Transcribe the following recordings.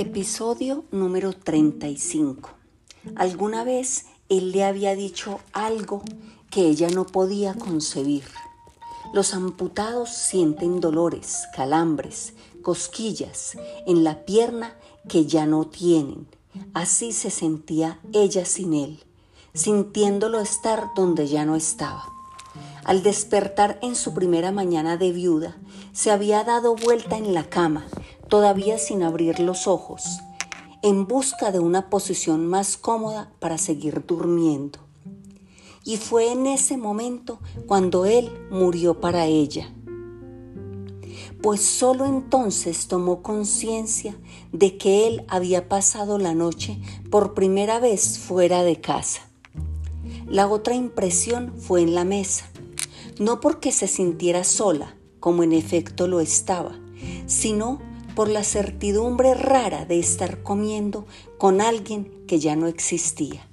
Episodio número 35. Alguna vez él le había dicho algo que ella no podía concebir. Los amputados sienten dolores, calambres, cosquillas en la pierna que ya no tienen. Así se sentía ella sin él, sintiéndolo estar donde ya no estaba. Al despertar en su primera mañana de viuda, se había dado vuelta en la cama todavía sin abrir los ojos, en busca de una posición más cómoda para seguir durmiendo. Y fue en ese momento cuando él murió para ella. Pues solo entonces tomó conciencia de que él había pasado la noche por primera vez fuera de casa. La otra impresión fue en la mesa, no porque se sintiera sola, como en efecto lo estaba, sino por la certidumbre rara de estar comiendo con alguien que ya no existía.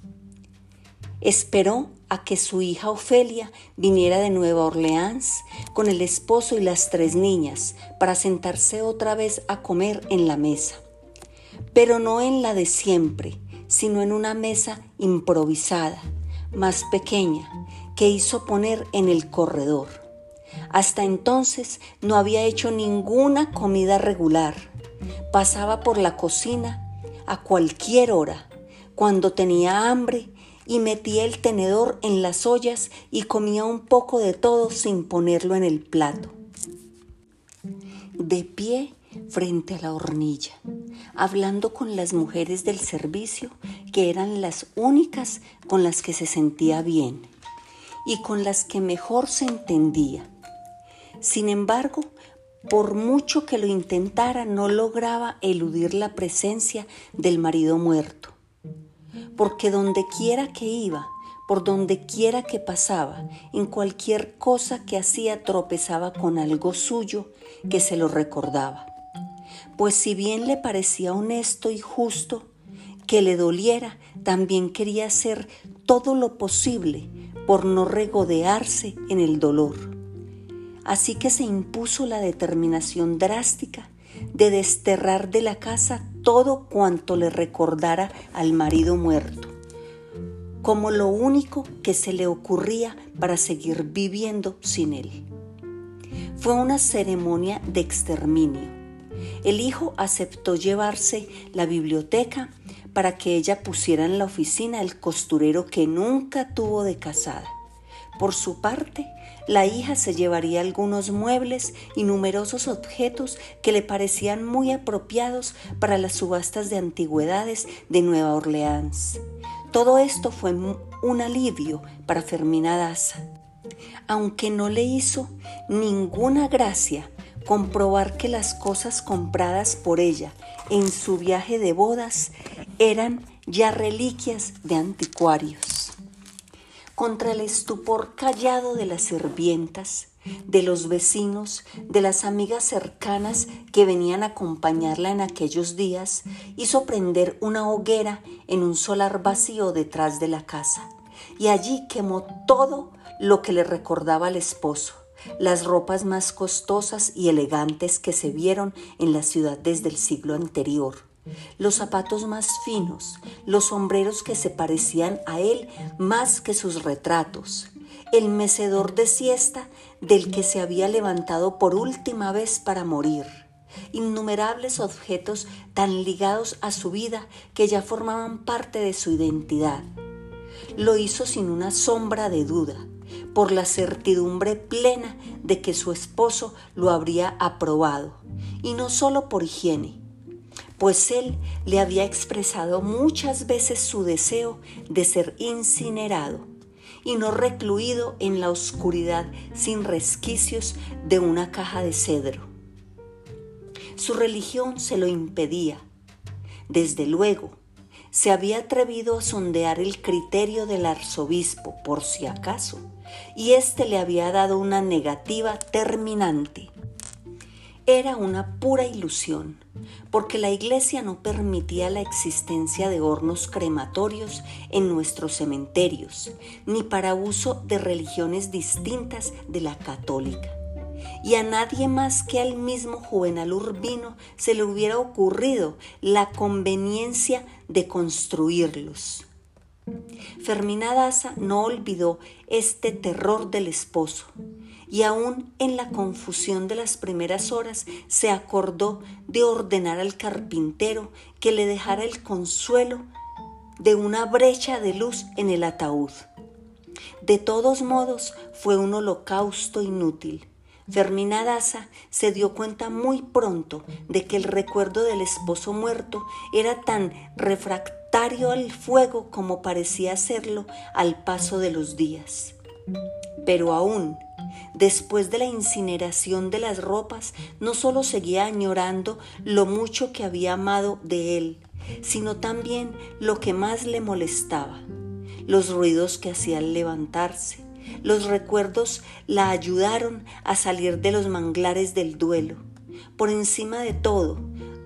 Esperó a que su hija Ofelia viniera de Nueva Orleans con el esposo y las tres niñas para sentarse otra vez a comer en la mesa, pero no en la de siempre, sino en una mesa improvisada, más pequeña, que hizo poner en el corredor. Hasta entonces no había hecho ninguna comida regular. Pasaba por la cocina a cualquier hora, cuando tenía hambre, y metía el tenedor en las ollas y comía un poco de todo sin ponerlo en el plato. De pie frente a la hornilla, hablando con las mujeres del servicio, que eran las únicas con las que se sentía bien y con las que mejor se entendía sin embargo, por mucho que lo intentara, no lograba eludir la presencia del marido muerto. Porque donde quiera que iba, por donde quiera que pasaba, en cualquier cosa que hacía tropezaba con algo suyo que se lo recordaba. Pues si bien le parecía honesto y justo que le doliera, también quería hacer todo lo posible por no regodearse en el dolor Así que se impuso la determinación drástica de desterrar de la casa todo cuanto le recordara al marido muerto, como lo único que se le ocurría para seguir viviendo sin él. Fue una ceremonia de exterminio. El hijo aceptó llevarse la biblioteca para que ella pusiera en la oficina el costurero que nunca tuvo de casada. Por su parte, la hija se llevaría algunos muebles y numerosos objetos que le parecían muy apropiados para las subastas de antigüedades de Nueva Orleans. Todo esto fue un alivio para Fermina Daza, aunque no le hizo ninguna gracia comprobar que las cosas compradas por ella en su viaje de bodas eran ya reliquias de anticuarios contra el estupor callado de las sirvientas, de los vecinos, de las amigas cercanas que venían a acompañarla en aquellos días, hizo prender una hoguera en un solar vacío detrás de la casa, y allí quemó todo lo que le recordaba al esposo, las ropas más costosas y elegantes que se vieron en la ciudad desde el siglo anterior los zapatos más finos, los sombreros que se parecían a él más que sus retratos, el mecedor de siesta del que se había levantado por última vez para morir, innumerables objetos tan ligados a su vida que ya formaban parte de su identidad. Lo hizo sin una sombra de duda, por la certidumbre plena de que su esposo lo habría aprobado, y no solo por higiene, pues él le había expresado muchas veces su deseo de ser incinerado y no recluido en la oscuridad sin resquicios de una caja de cedro. Su religión se lo impedía. Desde luego, se había atrevido a sondear el criterio del arzobispo por si acaso, y éste le había dado una negativa terminante era una pura ilusión, porque la iglesia no permitía la existencia de hornos crematorios en nuestros cementerios, ni para uso de religiones distintas de la católica. y a nadie más que al mismo Juvenal Urbino se le hubiera ocurrido la conveniencia de construirlos. Fermina Daza no olvidó este terror del esposo y aún en la confusión de las primeras horas se acordó de ordenar al carpintero que le dejara el consuelo de una brecha de luz en el ataúd. De todos modos, fue un holocausto inútil. Fermina Daza se dio cuenta muy pronto de que el recuerdo del esposo muerto era tan refractario al fuego como parecía serlo al paso de los días. Pero aún, después de la incineración de las ropas, no solo seguía añorando lo mucho que había amado de él, sino también lo que más le molestaba, los ruidos que hacía al levantarse. Los recuerdos la ayudaron a salir de los manglares del duelo. Por encima de todo,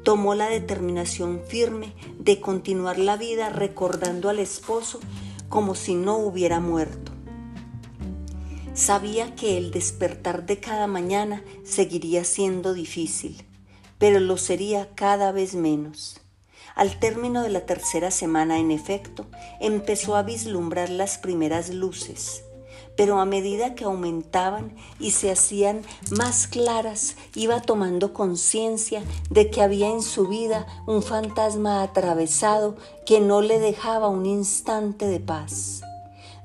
tomó la determinación firme de continuar la vida recordando al esposo como si no hubiera muerto. Sabía que el despertar de cada mañana seguiría siendo difícil, pero lo sería cada vez menos. Al término de la tercera semana, en efecto, empezó a vislumbrar las primeras luces, pero a medida que aumentaban y se hacían más claras, iba tomando conciencia de que había en su vida un fantasma atravesado que no le dejaba un instante de paz.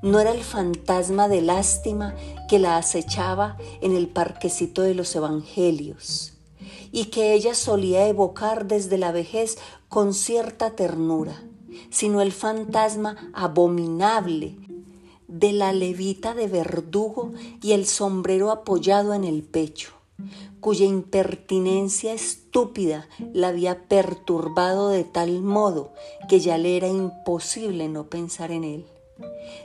No era el fantasma de lástima que la acechaba en el parquecito de los evangelios y que ella solía evocar desde la vejez con cierta ternura, sino el fantasma abominable de la levita de verdugo y el sombrero apoyado en el pecho, cuya impertinencia estúpida la había perturbado de tal modo que ya le era imposible no pensar en él.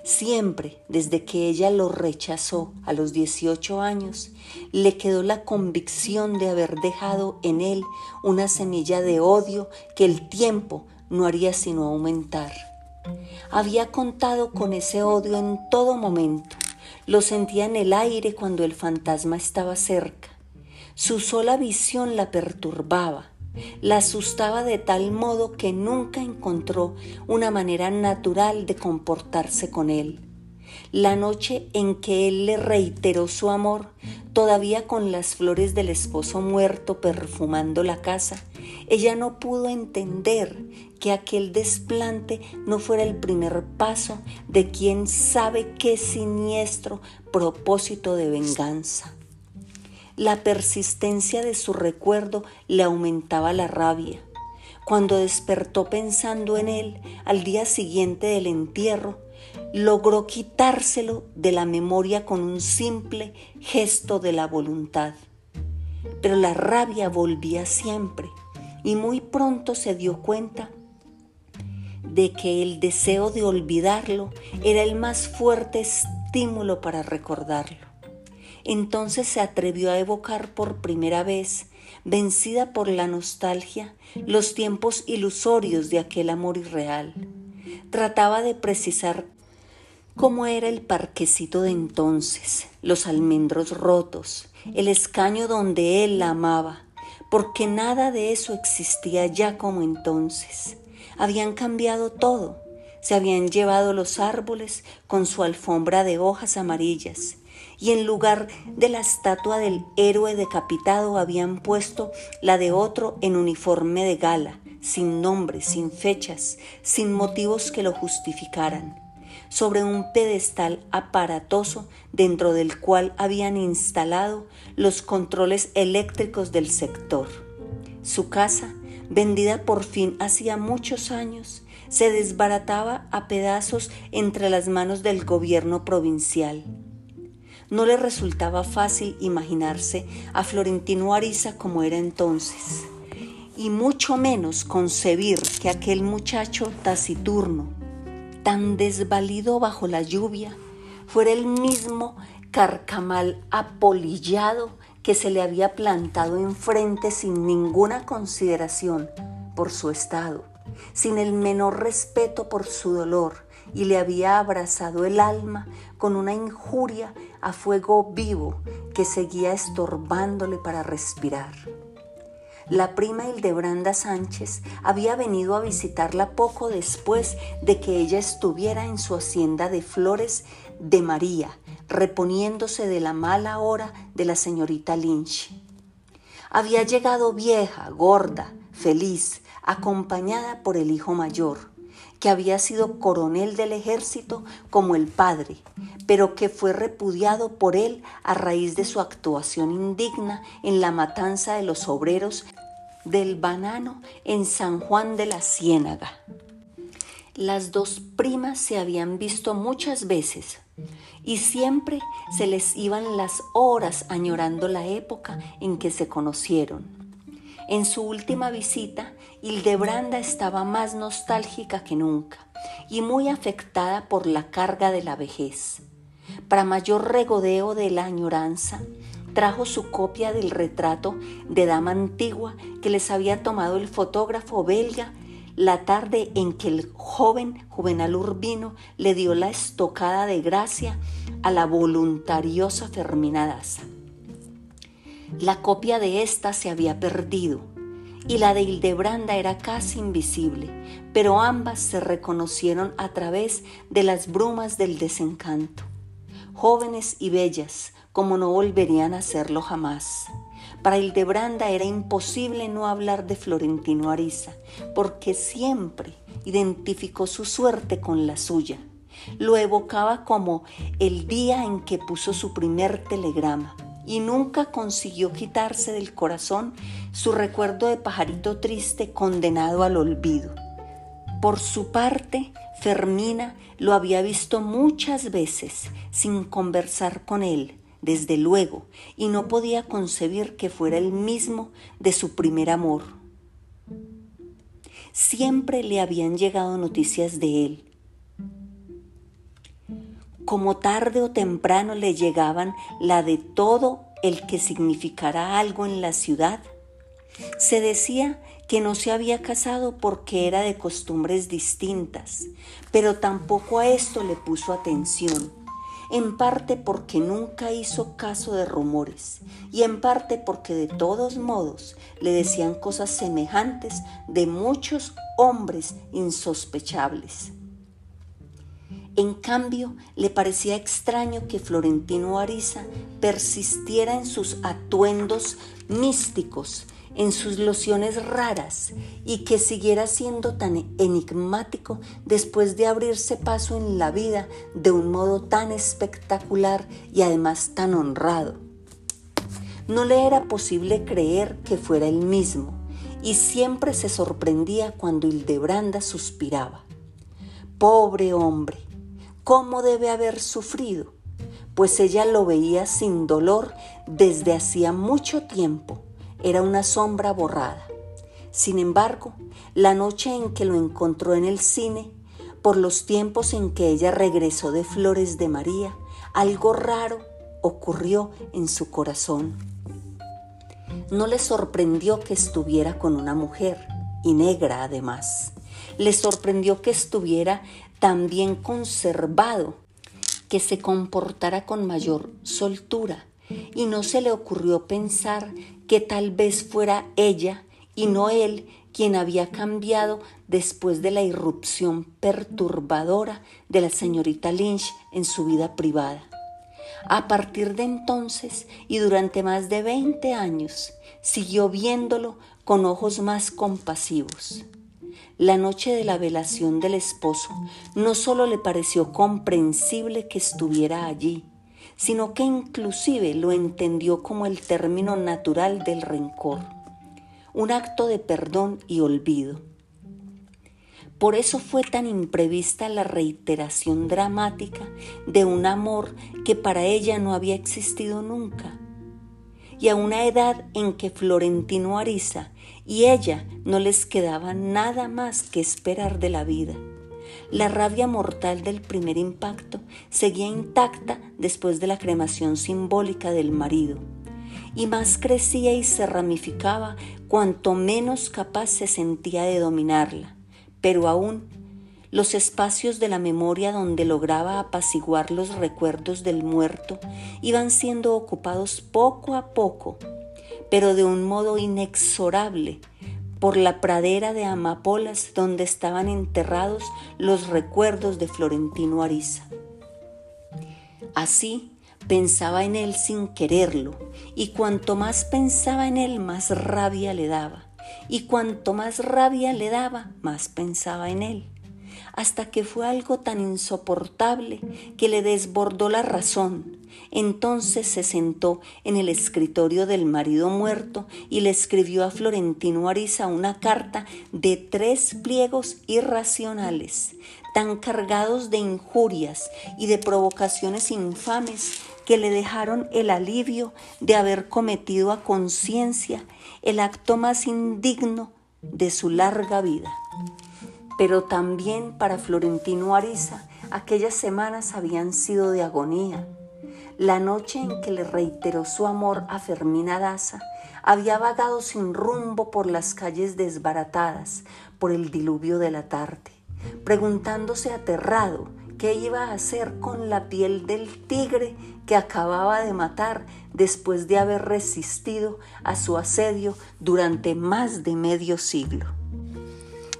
Siempre, desde que ella lo rechazó a los 18 años, le quedó la convicción de haber dejado en él una semilla de odio que el tiempo no haría sino aumentar. Había contado con ese odio en todo momento, lo sentía en el aire cuando el fantasma estaba cerca. Su sola visión la perturbaba, la asustaba de tal modo que nunca encontró una manera natural de comportarse con él. La noche en que él le reiteró su amor, todavía con las flores del esposo muerto perfumando la casa, ella no pudo entender que aquel desplante no fuera el primer paso de quien sabe qué siniestro propósito de venganza. La persistencia de su recuerdo le aumentaba la rabia. Cuando despertó pensando en él al día siguiente del entierro, logró quitárselo de la memoria con un simple gesto de la voluntad. Pero la rabia volvía siempre y muy pronto se dio cuenta de que el deseo de olvidarlo era el más fuerte estímulo para recordarlo. Entonces se atrevió a evocar por primera vez, vencida por la nostalgia, los tiempos ilusorios de aquel amor irreal. Trataba de precisar cómo era el parquecito de entonces, los almendros rotos, el escaño donde él la amaba, porque nada de eso existía ya como entonces. Habían cambiado todo, se habían llevado los árboles con su alfombra de hojas amarillas, y en lugar de la estatua del héroe decapitado habían puesto la de otro en uniforme de gala, sin nombre, sin fechas, sin motivos que lo justificaran, sobre un pedestal aparatoso dentro del cual habían instalado los controles eléctricos del sector. Su casa, vendida por fin hacía muchos años, se desbarataba a pedazos entre las manos del gobierno provincial no le resultaba fácil imaginarse a Florentino Ariza como era entonces, y mucho menos concebir que aquel muchacho taciturno, tan desvalido bajo la lluvia, fuera el mismo carcamal apolillado que se le había plantado enfrente sin ninguna consideración por su estado, sin el menor respeto por su dolor, y le había abrazado el alma con una injuria a fuego vivo que seguía estorbándole para respirar. La prima Hildebranda Sánchez había venido a visitarla poco después de que ella estuviera en su hacienda de Flores de María, reponiéndose de la mala hora de la señorita Lynch. Había llegado vieja, gorda, feliz, acompañada por el hijo mayor, que había sido coronel del ejército como el padre, pero que fue repudiado por él a raíz de su actuación indigna en la matanza de los obreros del banano en San Juan de la Ciénaga. Las dos primas se habían visto muchas veces y siempre se les iban las horas añorando la época en que se conocieron. En su última visita, Hildebranda estaba más nostálgica que nunca y muy afectada por la carga de la vejez. Para mayor regodeo de la añoranza, trajo su copia del retrato de dama antigua que les había tomado el fotógrafo belga la tarde en que el joven Juvenal Urbino le dio la estocada de gracia a la voluntariosa Fermina Daza. La copia de esta se había perdido y la de Hildebranda era casi invisible, pero ambas se reconocieron a través de las brumas del desencanto. Jóvenes y bellas, como no volverían a serlo jamás. Para Hildebranda era imposible no hablar de Florentino Ariza, porque siempre identificó su suerte con la suya. Lo evocaba como el día en que puso su primer telegrama y nunca consiguió quitarse del corazón su recuerdo de pajarito triste condenado al olvido. Por su parte, Fermina lo había visto muchas veces sin conversar con él, desde luego, y no podía concebir que fuera el mismo de su primer amor. Siempre le habían llegado noticias de él. Como tarde o temprano le llegaban la de todo el que significara algo en la ciudad. Se decía que no se había casado porque era de costumbres distintas, pero tampoco a esto le puso atención en parte porque nunca hizo caso de rumores y en parte porque de todos modos le decían cosas semejantes de muchos hombres insospechables. En cambio, le parecía extraño que Florentino Ariza persistiera en sus atuendos místicos en sus lociones raras y que siguiera siendo tan enigmático después de abrirse paso en la vida de un modo tan espectacular y además tan honrado. No le era posible creer que fuera el mismo y siempre se sorprendía cuando Hildebranda suspiraba. Pobre hombre, ¿cómo debe haber sufrido? Pues ella lo veía sin dolor desde hacía mucho tiempo era una sombra borrada. Sin embargo, la noche en que lo encontró en el cine, por los tiempos en que ella regresó de Flores de María, algo raro ocurrió en su corazón. No le sorprendió que estuviera con una mujer, y negra además. Le sorprendió que estuviera tan bien conservado, que se comportara con mayor soltura, y no se le ocurrió pensar que tal vez fuera ella y no él quien había cambiado después de la irrupción perturbadora de la señorita Lynch en su vida privada. A partir de entonces y durante más de 20 años siguió viéndolo con ojos más compasivos. La noche de la velación del esposo no solo le pareció comprensible que estuviera allí, sino que inclusive lo entendió como el término natural del rencor, un acto de perdón y olvido. Por eso fue tan imprevista la reiteración dramática de un amor que para ella no había existido nunca. Y a una edad en que Florentino Ariza y ella no les quedaba nada más que esperar de la vida. La rabia mortal del primer impacto seguía intacta después de la cremación simbólica del marido, y más crecía y se ramificaba cuanto menos capaz se sentía de dominarla, pero aún los espacios de la memoria donde lograba apaciguar los recuerdos del muerto iban siendo ocupados poco a poco, pero de un modo inexorable por la pradera de amapolas donde estaban enterrados los recuerdos de Florentino Ariza. Así pensaba en él sin quererlo, y cuanto más pensaba en él, más rabia le daba, y cuanto más rabia le daba, más pensaba en él hasta que fue algo tan insoportable que le desbordó la razón. Entonces se sentó en el escritorio del marido muerto y le escribió a Florentino Ariza una carta de tres pliegos irracionales, tan cargados de injurias y de provocaciones infames que le dejaron el alivio de haber cometido a conciencia el acto más indigno de su larga vida. Pero también para Florentino Ariza aquellas semanas habían sido de agonía. La noche en que le reiteró su amor a Fermina Daza, había vagado sin rumbo por las calles desbaratadas por el diluvio de la tarde, preguntándose aterrado qué iba a hacer con la piel del tigre que acababa de matar después de haber resistido a su asedio durante más de medio siglo.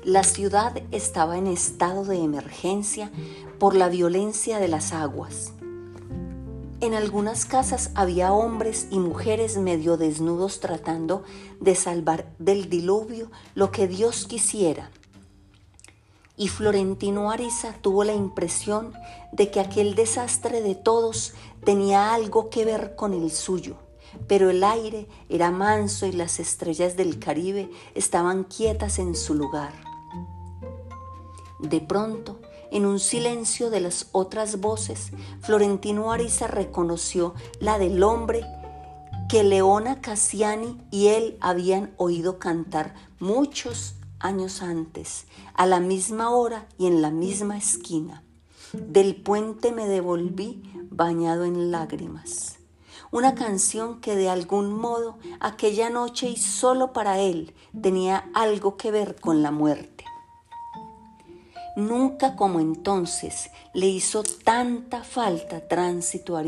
La ciudad estaba en estado de emergencia por la violencia de las aguas. En algunas casas había hombres y mujeres medio desnudos tratando de salvar del diluvio lo que Dios quisiera. Y Florentino Ariza tuvo la impresión de que aquel desastre de todos tenía algo que ver con el suyo, pero el aire era manso y las estrellas del Caribe estaban quietas en su lugar. De pronto, en un silencio de las otras voces, Florentino Ariza reconoció la del hombre que Leona Cassiani y él habían oído cantar muchos años antes, a la misma hora y en la misma esquina. Del puente me devolví bañado en lágrimas. Una canción que de algún modo aquella noche y solo para él tenía algo que ver con la muerte. Nunca como entonces le hizo tanta falta tránsito a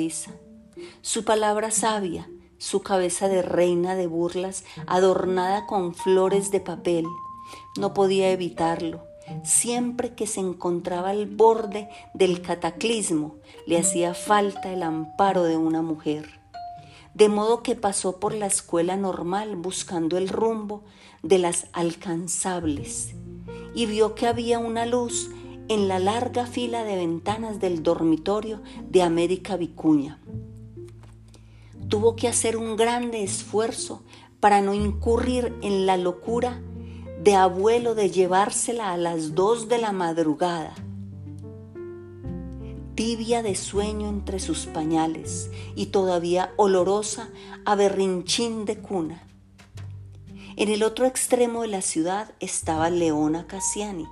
Su palabra sabia, su cabeza de reina de burlas adornada con flores de papel, no podía evitarlo. Siempre que se encontraba al borde del cataclismo, le hacía falta el amparo de una mujer. De modo que pasó por la escuela normal buscando el rumbo de las alcanzables y vio que había una luz en la larga fila de ventanas del dormitorio de América Vicuña. Tuvo que hacer un grande esfuerzo para no incurrir en la locura de abuelo de llevársela a las dos de la madrugada, tibia de sueño entre sus pañales y todavía olorosa a berrinchín de cuna. En el otro extremo de la ciudad estaba Leona Cassiani,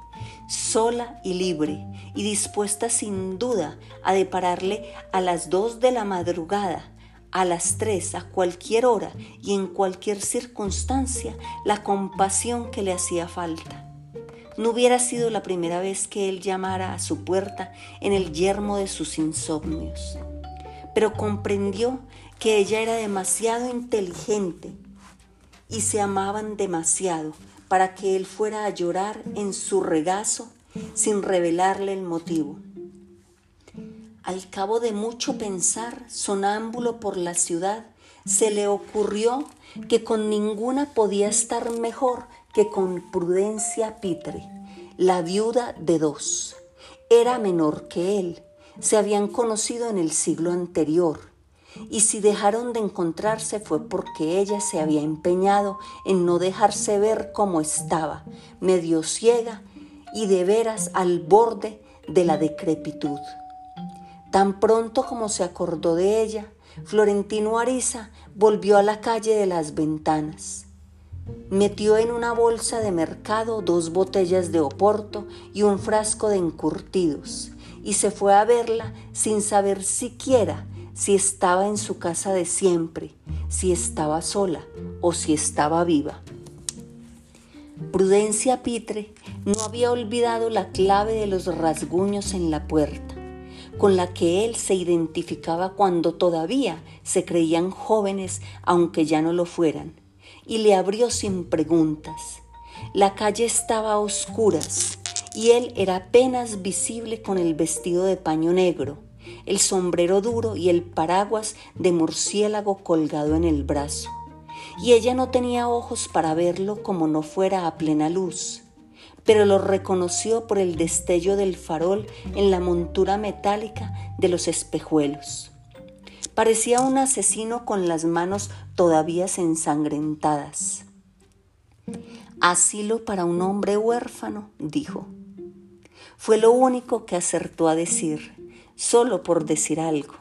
sola y libre, y dispuesta sin duda a depararle a las dos de la madrugada, a las tres, a cualquier hora y en cualquier circunstancia, la compasión que le hacía falta. No hubiera sido la primera vez que él llamara a su puerta en el yermo de sus insomnios, pero comprendió que ella era demasiado inteligente y se amaban demasiado para que él fuera a llorar en su regazo sin revelarle el motivo. Al cabo de mucho pensar, sonámbulo por la ciudad, se le ocurrió que con ninguna podía estar mejor que con Prudencia Pitre, la viuda de dos. Era menor que él, se habían conocido en el siglo anterior y si dejaron de encontrarse fue porque ella se había empeñado en no dejarse ver como estaba, medio ciega y de veras al borde de la decrepitud. Tan pronto como se acordó de ella, Florentino Ariza volvió a la calle de las ventanas. Metió en una bolsa de mercado dos botellas de oporto y un frasco de encurtidos y se fue a verla sin saber siquiera si estaba en su casa de siempre, si estaba sola o si estaba viva. Prudencia Pitre no había olvidado la clave de los rasguños en la puerta, con la que él se identificaba cuando todavía se creían jóvenes, aunque ya no lo fueran, y le abrió sin preguntas. La calle estaba a oscuras y él era apenas visible con el vestido de paño negro, el sombrero duro y el paraguas de murciélago colgado en el brazo. Y ella no tenía ojos para verlo como no fuera a plena luz, pero lo reconoció por el destello del farol en la montura metálica de los espejuelos. Parecía un asesino con las manos todavía ensangrentadas. Asilo para un hombre huérfano, dijo. Fue lo único que acertó a decir, solo por decir algo.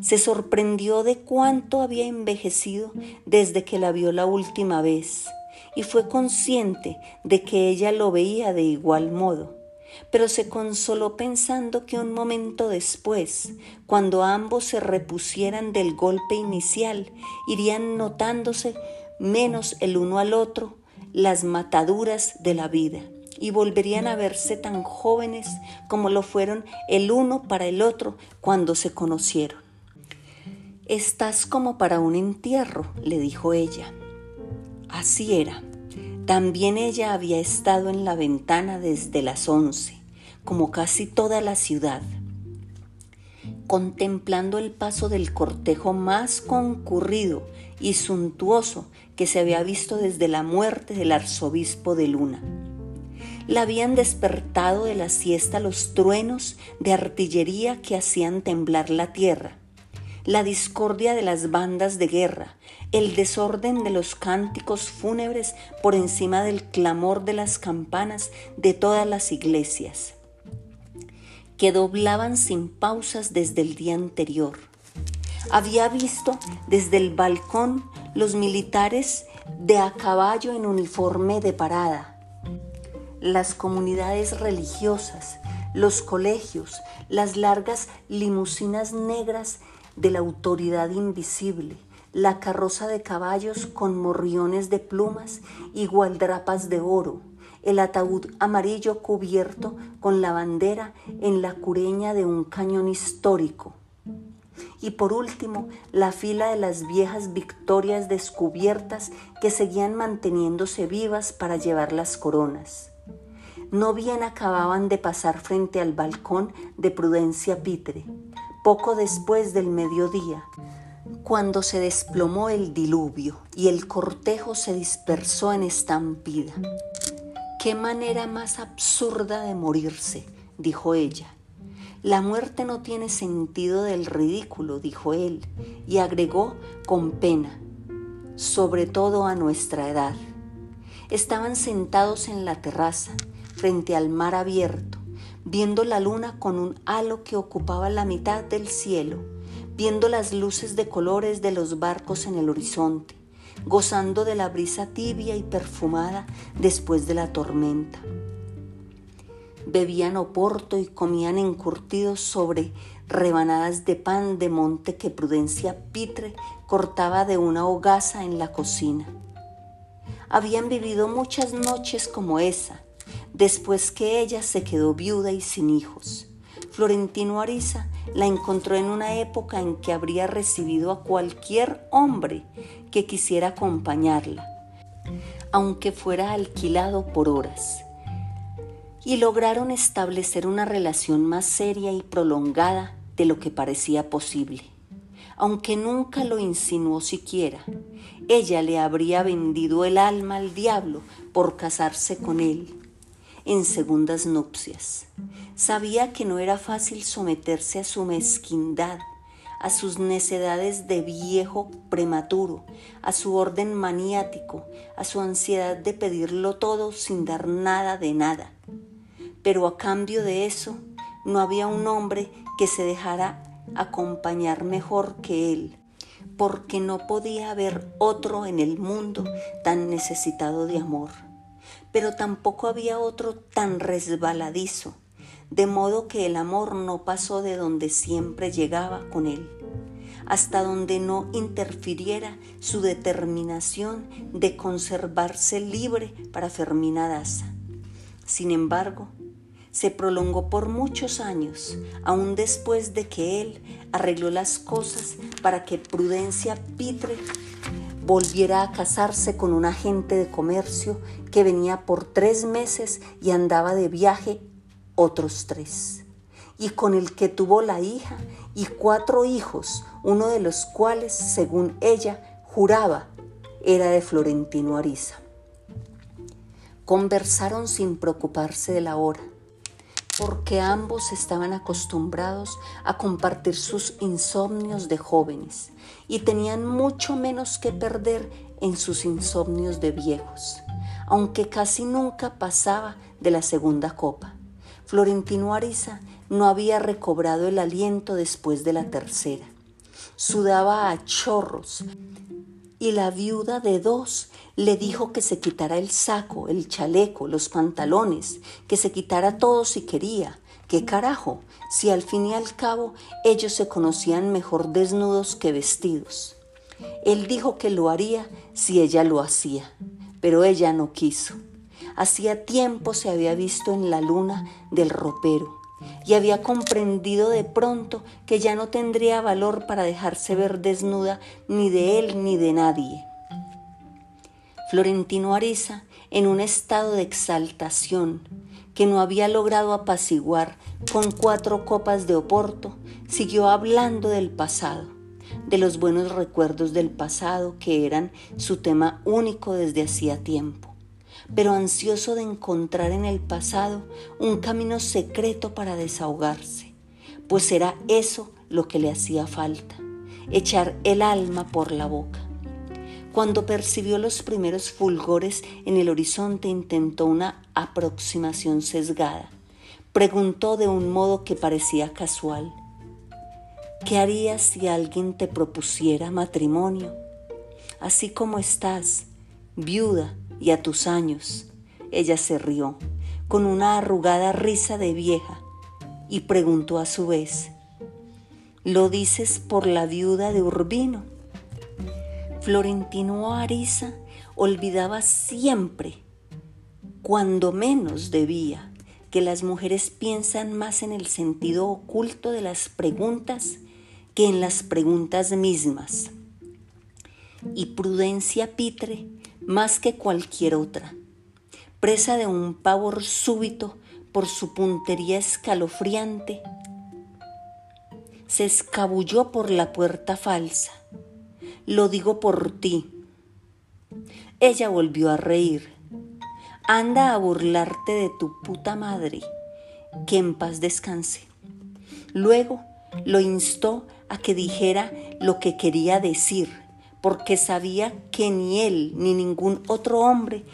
Se sorprendió de cuánto había envejecido desde que la vio la última vez y fue consciente de que ella lo veía de igual modo, pero se consoló pensando que un momento después, cuando ambos se repusieran del golpe inicial, irían notándose menos el uno al otro las mataduras de la vida y volverían a verse tan jóvenes como lo fueron el uno para el otro cuando se conocieron. Estás como para un entierro, le dijo ella. Así era. También ella había estado en la ventana desde las once, como casi toda la ciudad, contemplando el paso del cortejo más concurrido y suntuoso que se había visto desde la muerte del arzobispo de Luna la habían despertado de la siesta los truenos de artillería que hacían temblar la tierra, la discordia de las bandas de guerra, el desorden de los cánticos fúnebres por encima del clamor de las campanas de todas las iglesias, que doblaban sin pausas desde el día anterior. Había visto desde el balcón los militares de a caballo en uniforme de parada, las comunidades religiosas, los colegios, las largas limusinas negras de la autoridad invisible, la carroza de caballos con morriones de plumas y gualdrapas de oro, el ataúd amarillo cubierto con la bandera en la cureña de un cañón histórico. Y por último, la fila de las viejas victorias descubiertas que seguían manteniéndose vivas para llevar las coronas no bien acababan de pasar frente al balcón de Prudencia Pitre, poco después del mediodía, cuando se desplomó el diluvio y el cortejo se dispersó en estampida. Qué manera más absurda de morirse, dijo ella. La muerte no tiene sentido del ridículo, dijo él, y agregó con pena, sobre todo a nuestra edad. Estaban sentados en la terraza, frente al mar abierto, viendo la luna con un halo que ocupaba la mitad del cielo, viendo las luces de colores de los barcos en el horizonte, gozando de la brisa tibia y perfumada después de la tormenta. Bebían oporto y comían encurtidos sobre rebanadas de pan de monte que Prudencia Pitre cortaba de una hogaza en la cocina. Habían vivido muchas noches como esa, después que ella se quedó viuda y sin hijos. Florentino Ariza la encontró en una época en que habría recibido a cualquier hombre que quisiera acompañarla, aunque fuera alquilado por horas. Y lograron establecer una relación más seria y prolongada de lo que parecía posible. Aunque nunca lo insinuó siquiera, ella le habría vendido el alma al diablo por casarse con él en segundas nupcias. Sabía que no era fácil someterse a su mezquindad, a sus necedades de viejo prematuro, a su orden maniático, a su ansiedad de pedirlo todo sin dar nada de nada. Pero a cambio de eso, no había un hombre que se dejara acompañar mejor que él, porque no podía haber otro en el mundo tan necesitado de amor pero tampoco había otro tan resbaladizo, de modo que el amor no pasó de donde siempre llegaba con él. hasta donde no interfiriera su determinación de conservarse libre para Fermina Daza. Sin embargo, se prolongó por muchos años, aún después de que él arregló las cosas para que Prudencia Pitre volviera a casarse con un agente de comercio que venía por tres meses y andaba de viaje otros tres, y con el que tuvo la hija y cuatro hijos, uno de los cuales, según ella, juraba era de Florentino Ariza. Conversaron sin preocuparse de la hora, porque ambos estaban acostumbrados a compartir sus insomnios de jóvenes y tenían mucho menos que perder en sus insomnios de viejos, aunque casi nunca pasaba de la segunda copa. Florentino Ariza no había recobrado el aliento después de la tercera. Sudaba a chorros y la viuda de dos le dijo que se quitara el saco, el chaleco, los pantalones, que se quitara todo si quería. ¿Qué carajo? Si al fin y al cabo ellos se conocían mejor desnudos que vestidos. Él dijo que lo haría si ella lo hacía, pero ella no quiso. Hacía tiempo se había visto en la luna del ropero y había comprendido de pronto que ya no tendría valor para dejarse ver desnuda ni de él ni de nadie. Florentino Ariza, en un estado de exaltación que no había logrado apaciguar con cuatro copas de oporto, siguió hablando del pasado, de los buenos recuerdos del pasado que eran su tema único desde hacía tiempo pero ansioso de encontrar en el pasado un camino secreto para desahogarse, pues era eso lo que le hacía falta, echar el alma por la boca. Cuando percibió los primeros fulgores en el horizonte intentó una aproximación sesgada. Preguntó de un modo que parecía casual. ¿Qué harías si alguien te propusiera matrimonio? Así como estás, viuda, y a tus años. Ella se rió con una arrugada risa de vieja y preguntó a su vez, ¿lo dices por la viuda de Urbino? Florentino Ariza olvidaba siempre, cuando menos debía, que las mujeres piensan más en el sentido oculto de las preguntas que en las preguntas mismas. Y Prudencia Pitre más que cualquier otra, presa de un pavor súbito por su puntería escalofriante, se escabulló por la puerta falsa. Lo digo por ti. Ella volvió a reír. Anda a burlarte de tu puta madre, que en paz descanse. Luego lo instó a que dijera lo que quería decir porque sabía que ni él ni ningún otro hombre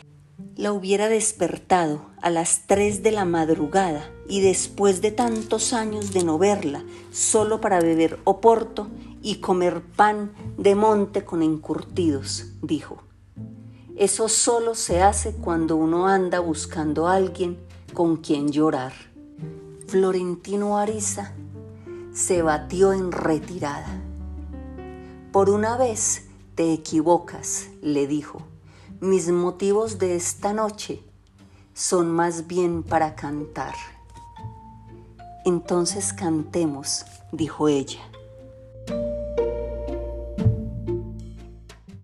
la hubiera despertado a las tres de la madrugada y después de tantos años de no verla, solo para beber oporto y comer pan de monte con encurtidos, dijo. Eso solo se hace cuando uno anda buscando a alguien con quien llorar. Florentino Ariza se batió en retirada. Por una vez te equivocas, le dijo. Mis motivos de esta noche son más bien para cantar. Entonces cantemos, dijo ella. Thank you.